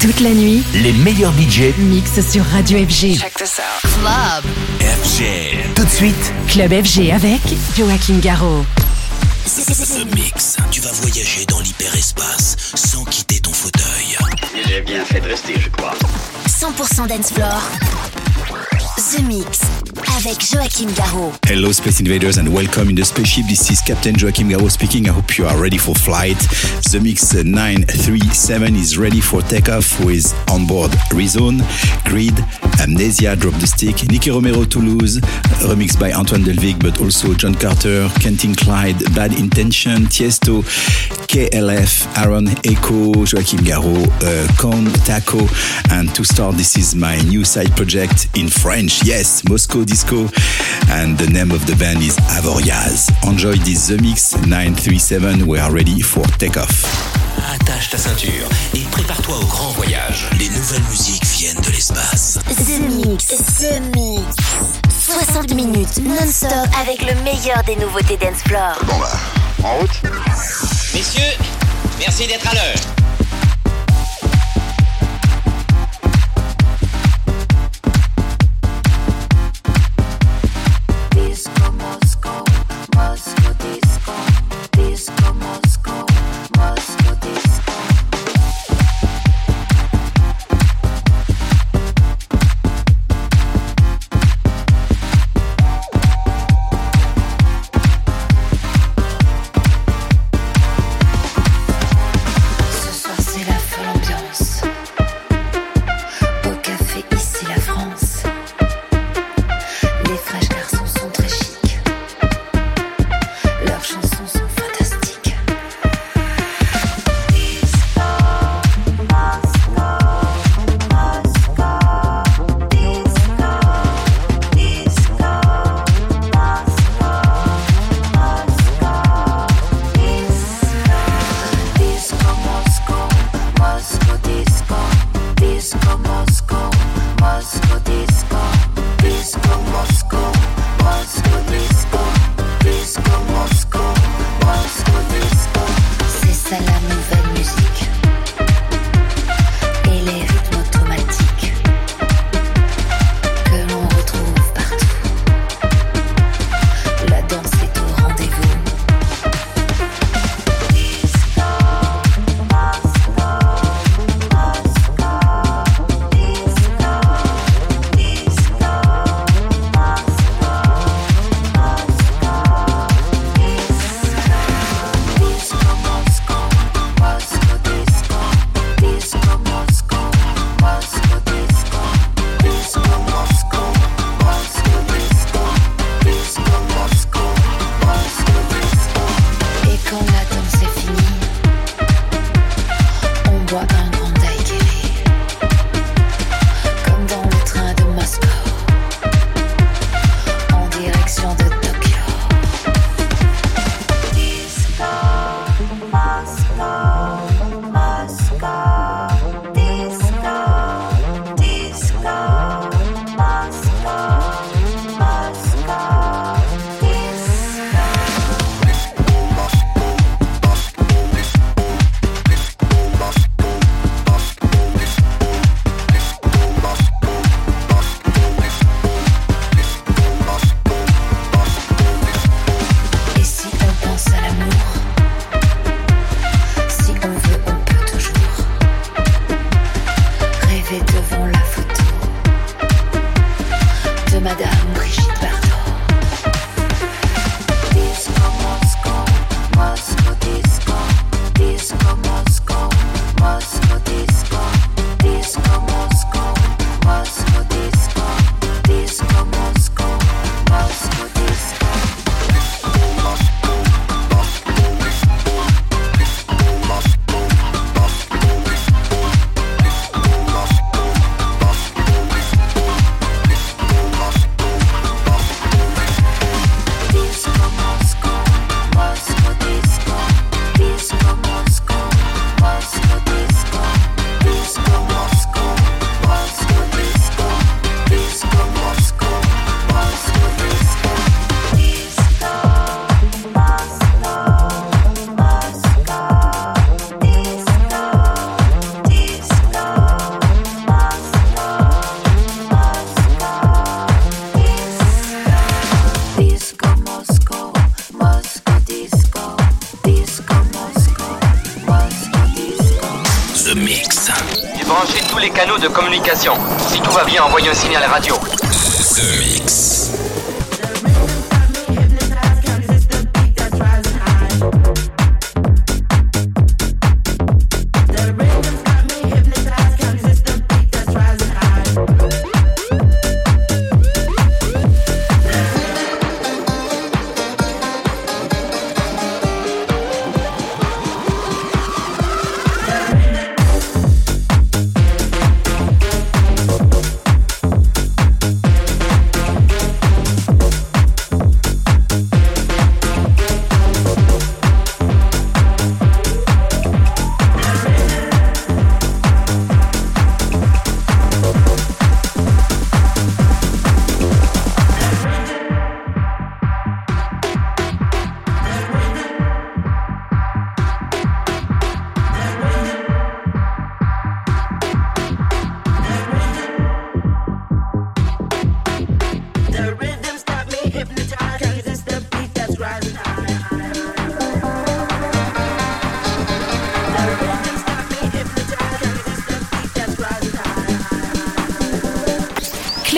Toute la nuit, Les meilleurs budgets mix sur Radio FG. Club. FG. Tout de suite, Club FG avec Joachim Garraud. The Mix. Tu vas voyager dans l'hyperespace sans quitter ton fauteuil. J'ai bien fait de rester, je crois. 100% dance floor. The Mix. Avec Joachim Garraud. Hello, Space Invaders, and welcome in the spaceship. This is Captain Joachim Garraud speaking. I hope you are ready for flight. The Mix 937 is ready for takeoff with onboard Rezone, Grid, Amnesia, Drop the Stick, Nicky Romero, Toulouse, remixed by Antoine Delvig, but also John Carter, Kentin Clyde, Bad Intention, Tiesto, KLF, Aaron Echo, Joachim Garraud, uh, Con Taco, and to start, this is my new side project in French. Yes, Moscow Disco, and the name of the band is Avoriaz. Enjoy this The Mix 937. We are ready for takeoff. Attache ta ceinture et prépare-toi au grand voyage. Les nouvelles musiques viennent de l'espace. The Mix. The Mix. 60 minutes non-stop avec le meilleur des nouveautés floor. Bon bah, en route Messieurs, merci d'être à l'heure. Signal radio.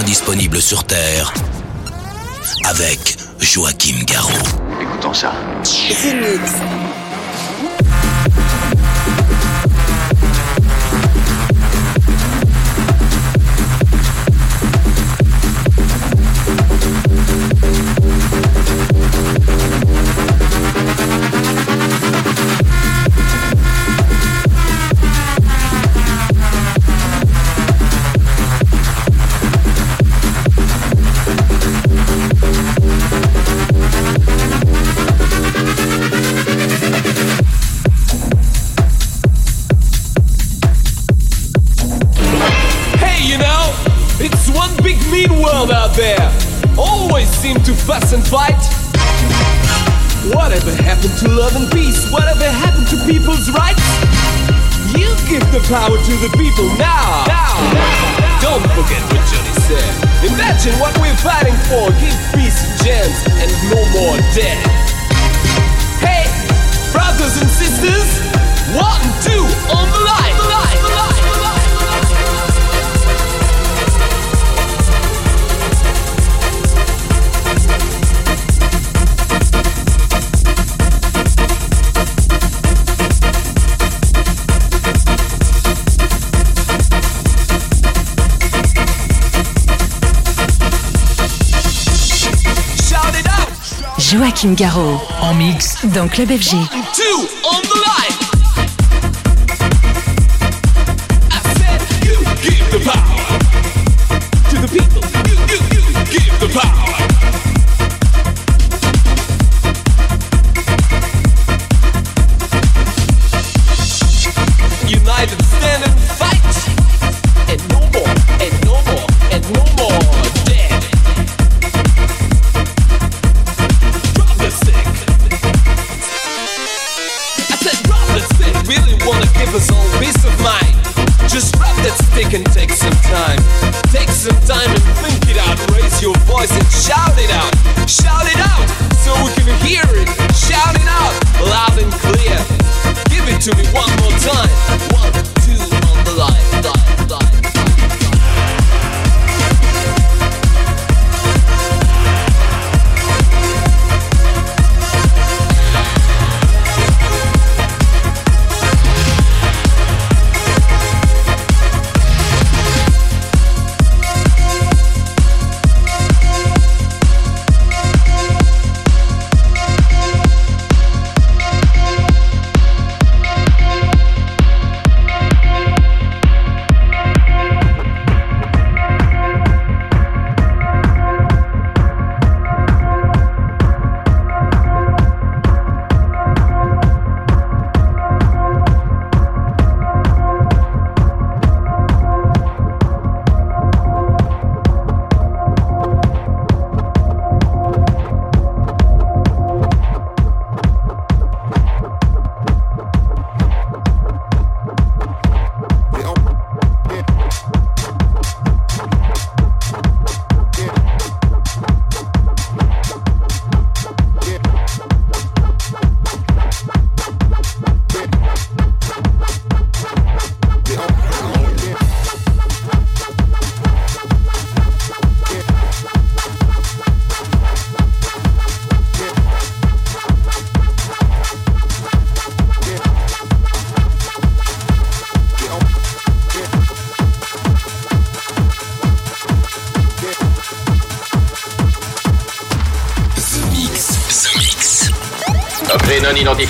disponible sur Terre avec Joachim Garraud. Écoutons ça. power to the people now. Now, now. Don't forget what Johnny said. Imagine what we're fighting for. Give peace, gems, and no more death. Joachim Garraud. En mix dans Club FG. Two.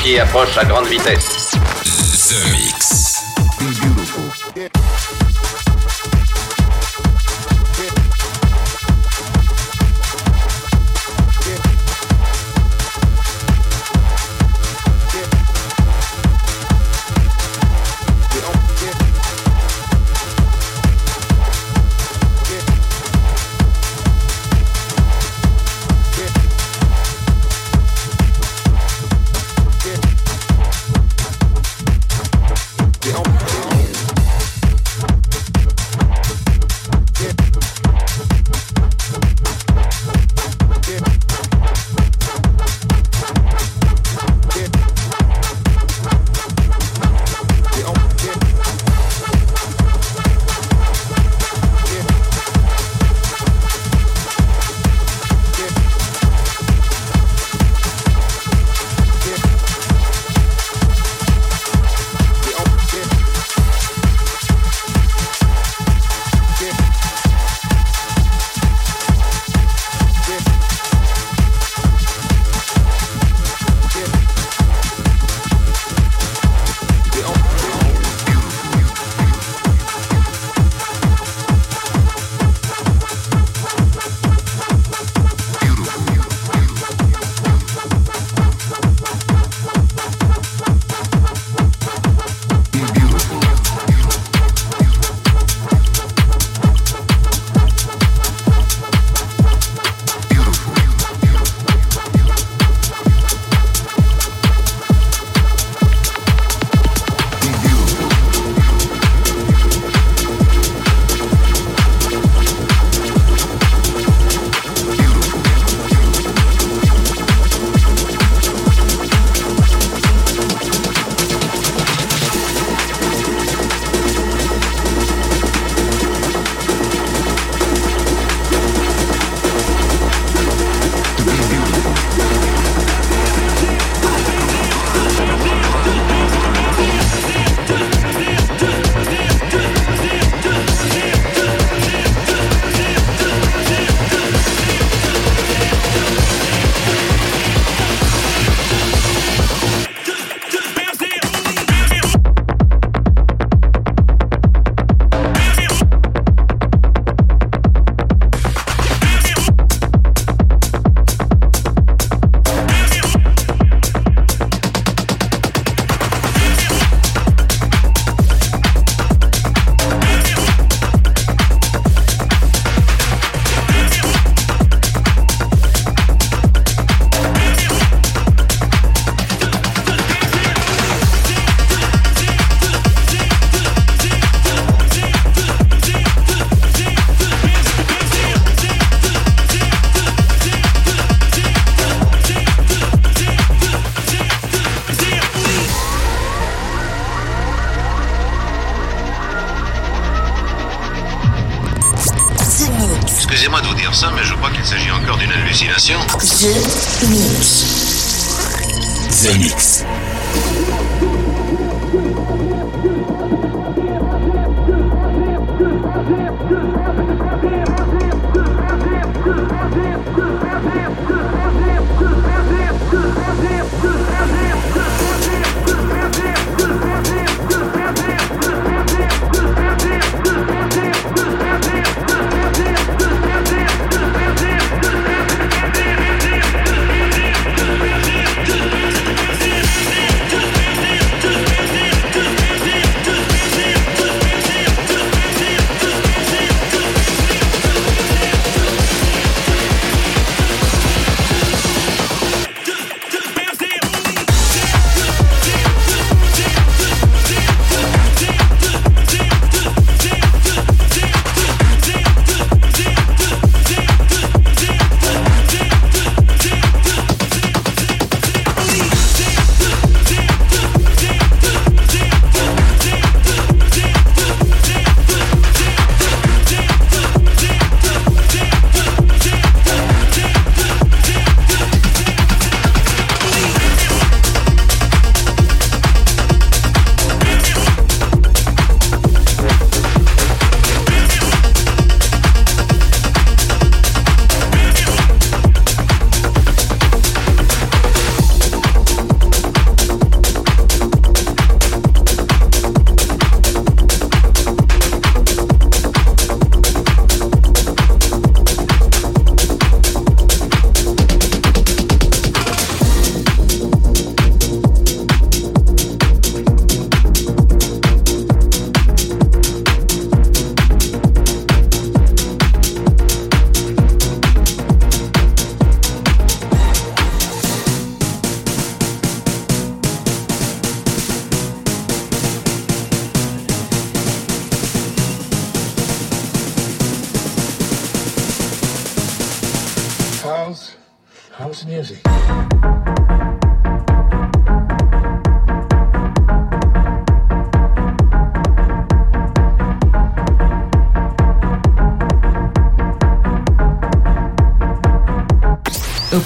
Qui approche à grande vitesse.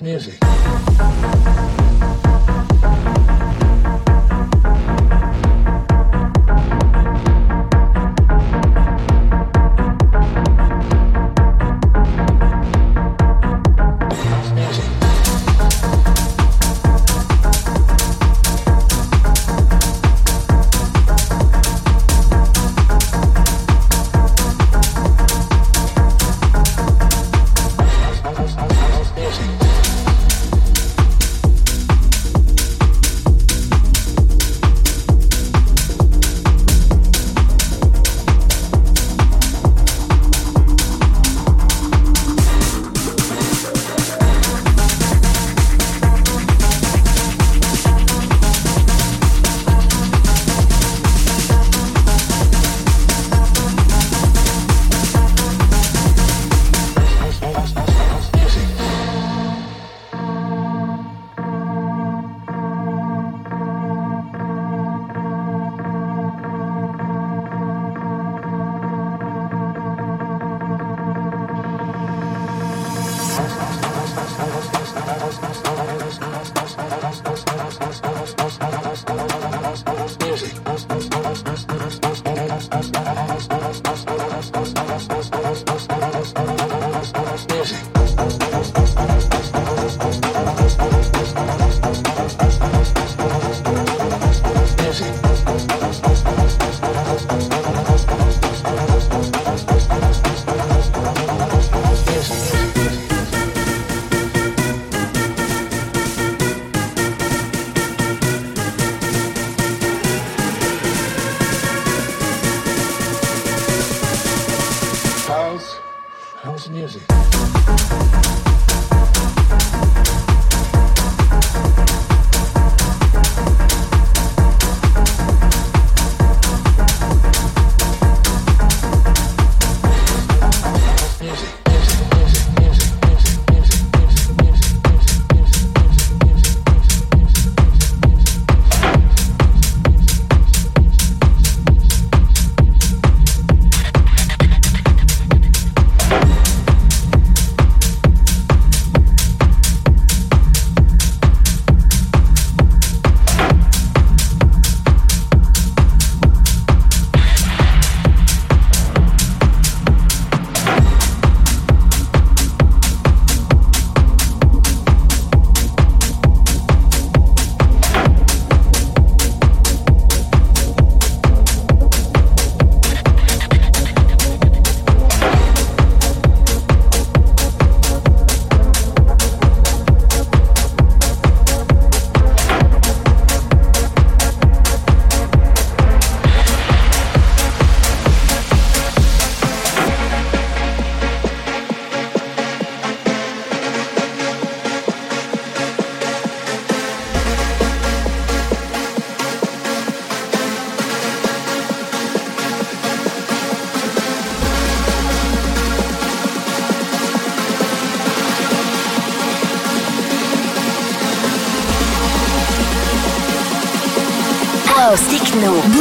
Music.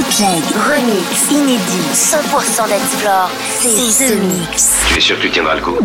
Bootleg, remix, inédit, 100% d'explore. C'est The Mix. Tu es sûr que tu tiendras le coup?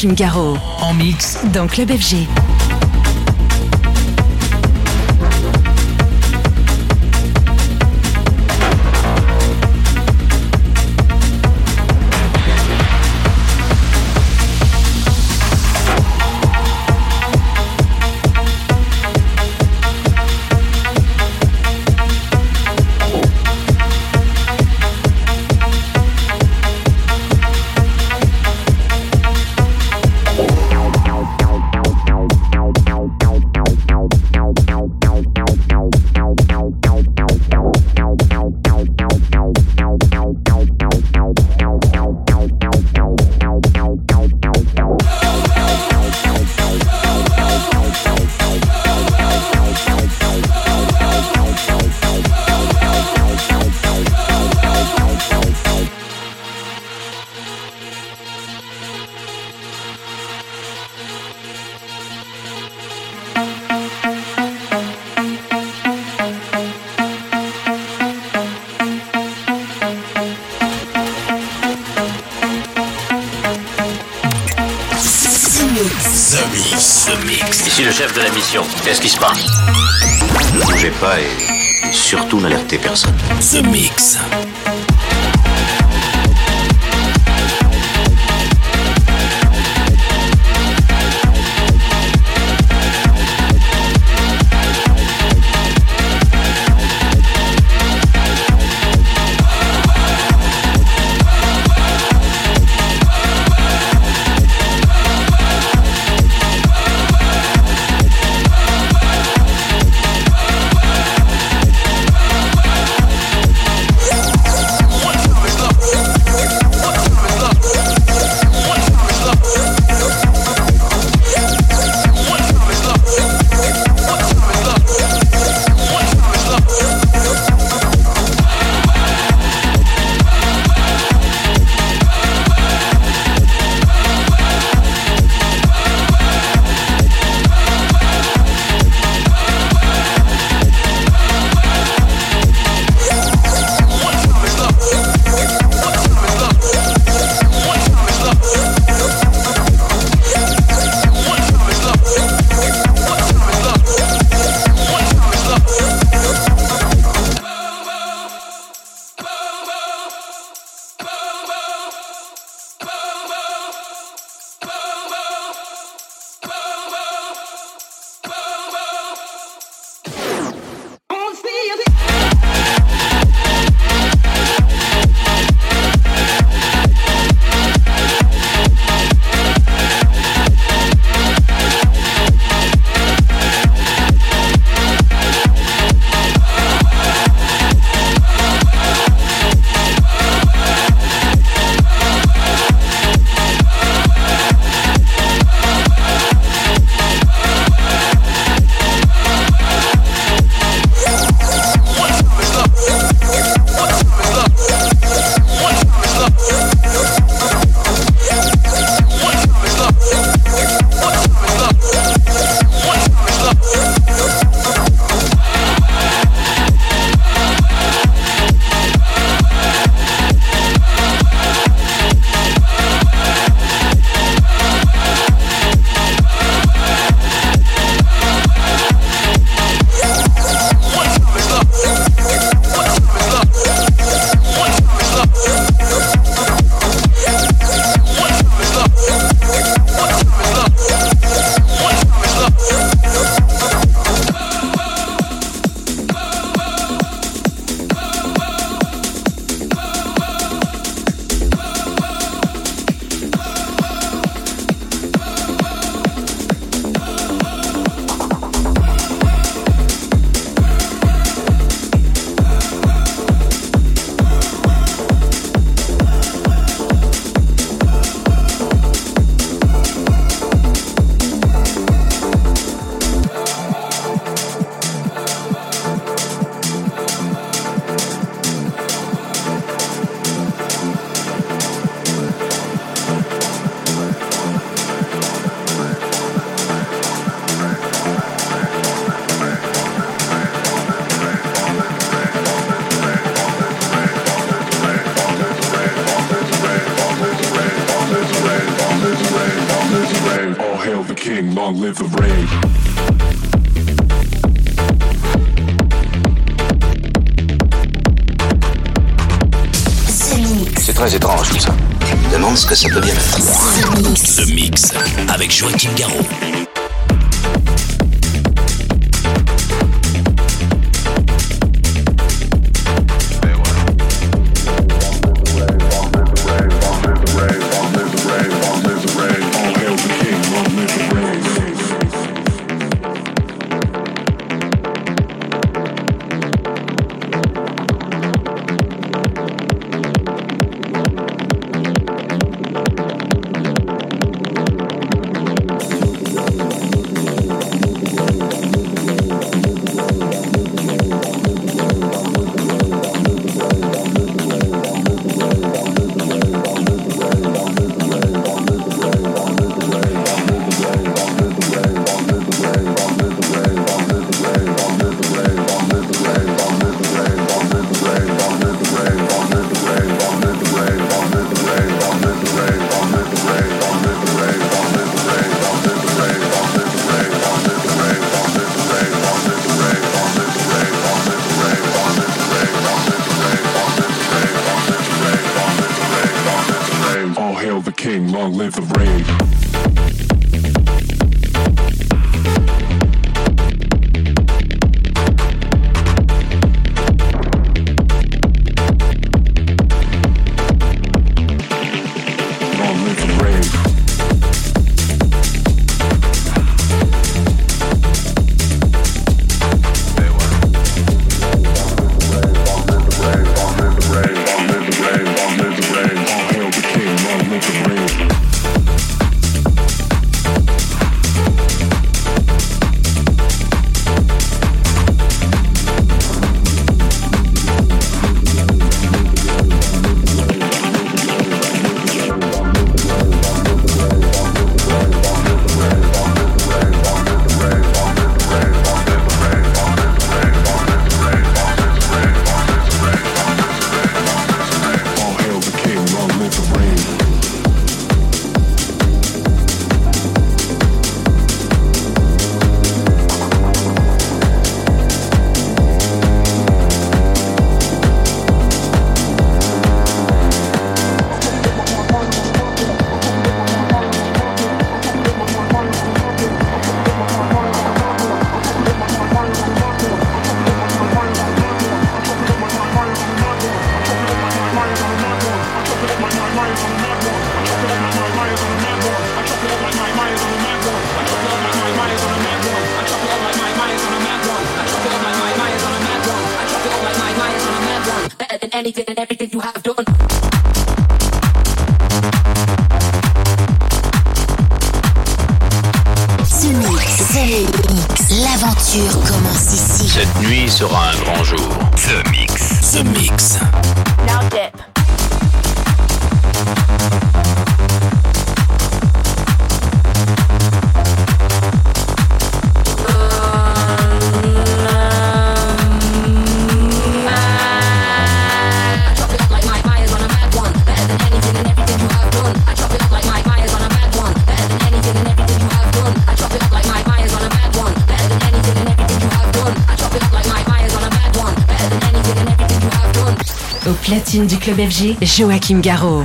Joachim Garraud. En mix. Dans Club FG. Ici le chef de la mission. Qu'est-ce qui se passe? Ne bougez pas et surtout n'alertez personne. The Mix. King, long live the reign. C'est très étrange tout ça. Je me demande ce que ça peut bien faire. The Mix avec Joachim Garraud. platine du club FG, Joachim Garraud.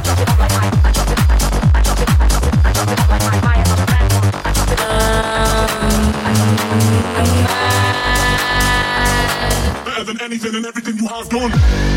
Better than anything and everything you have done.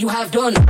You have done.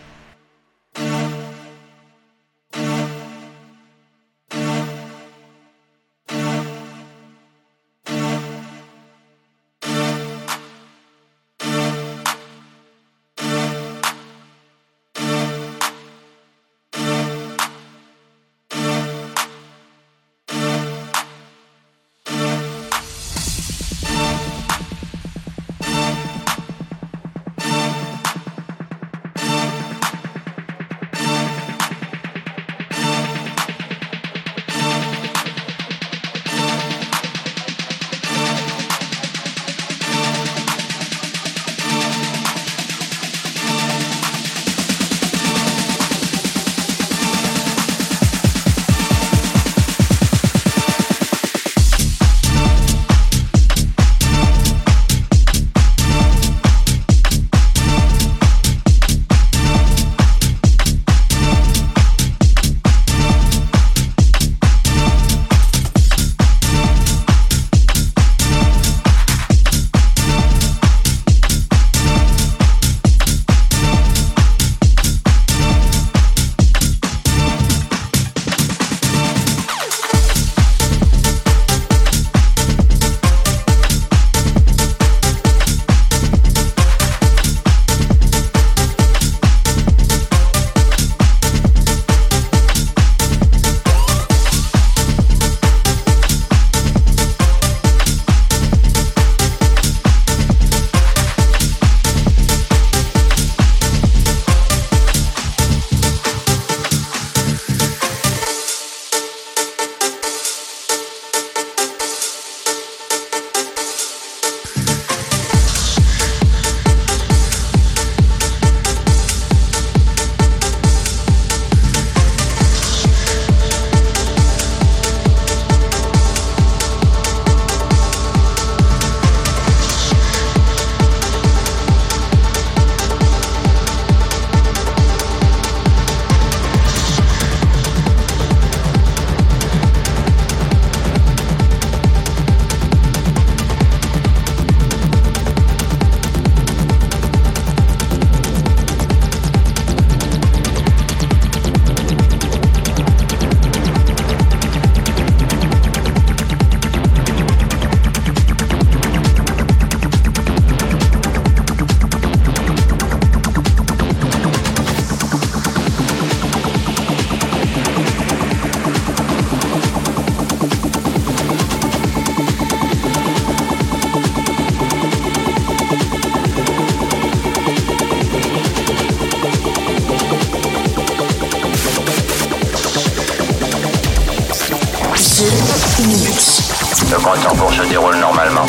Votre parcours se déroule normalement.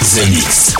The Mix.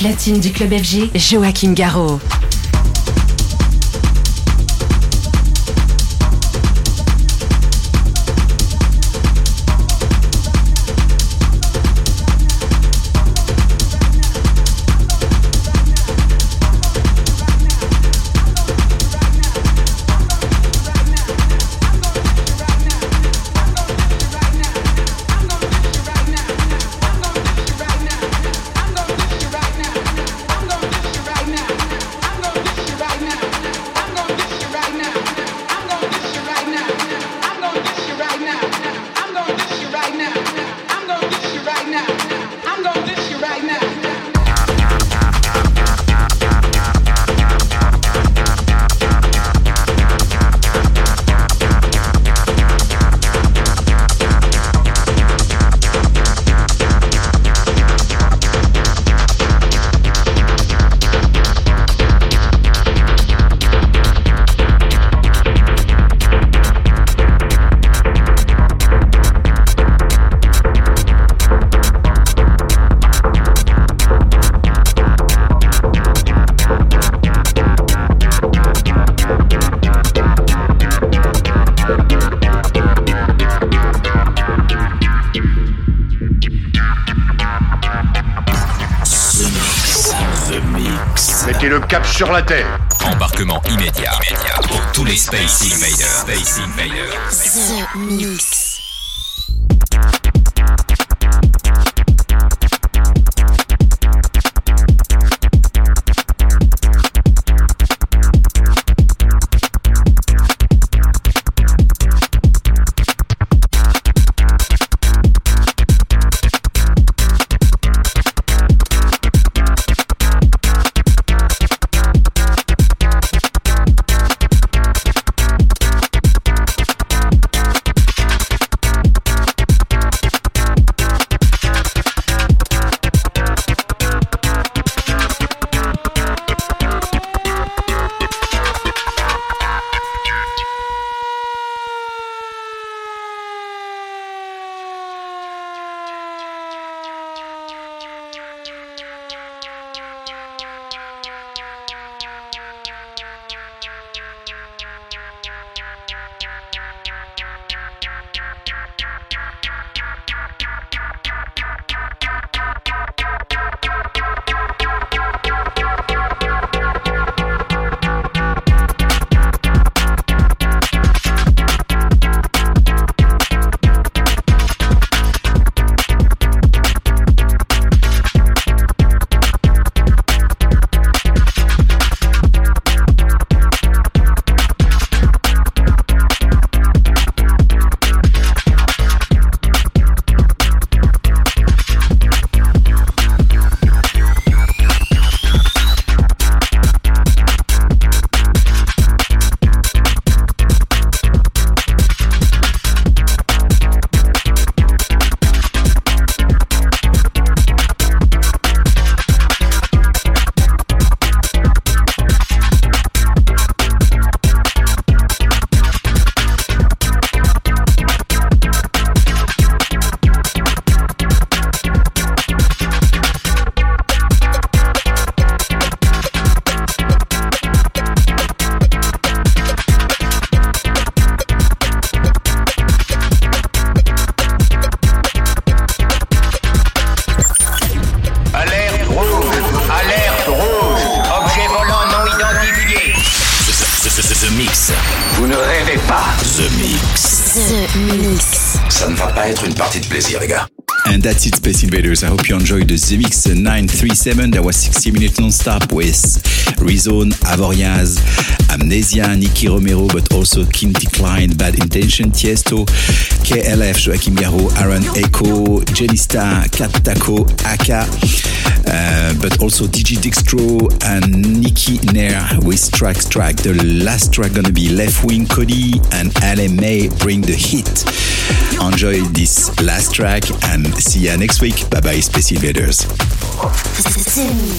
Platine du club FG, Joachim Garraud. Plaisir, les gars. And that's it, Space Invaders. I hope you enjoyed the Zemix 937. That was 60 minutes non-stop with Rezone, Avoriaz, Amnesia, Nicky Romero, but also Kim Decline, Bad Intention, Tiesto, KLF, Joachim Garraud, Aaron Echo, Jenny Kat Taco, Aka, uh, but also DJ Dixtro and Nicky Nair with Track Track. The last track gonna be Left Wing Cody and LMA Bring the Heat. Enjoy this last track and see ya next week. Bye bye, Space Invaders.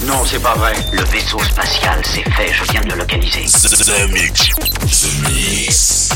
Non, c'est pas vrai. Le vaisseau spatial, c'est fait, je viens de le localiser. Mix. Mix.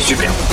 Super.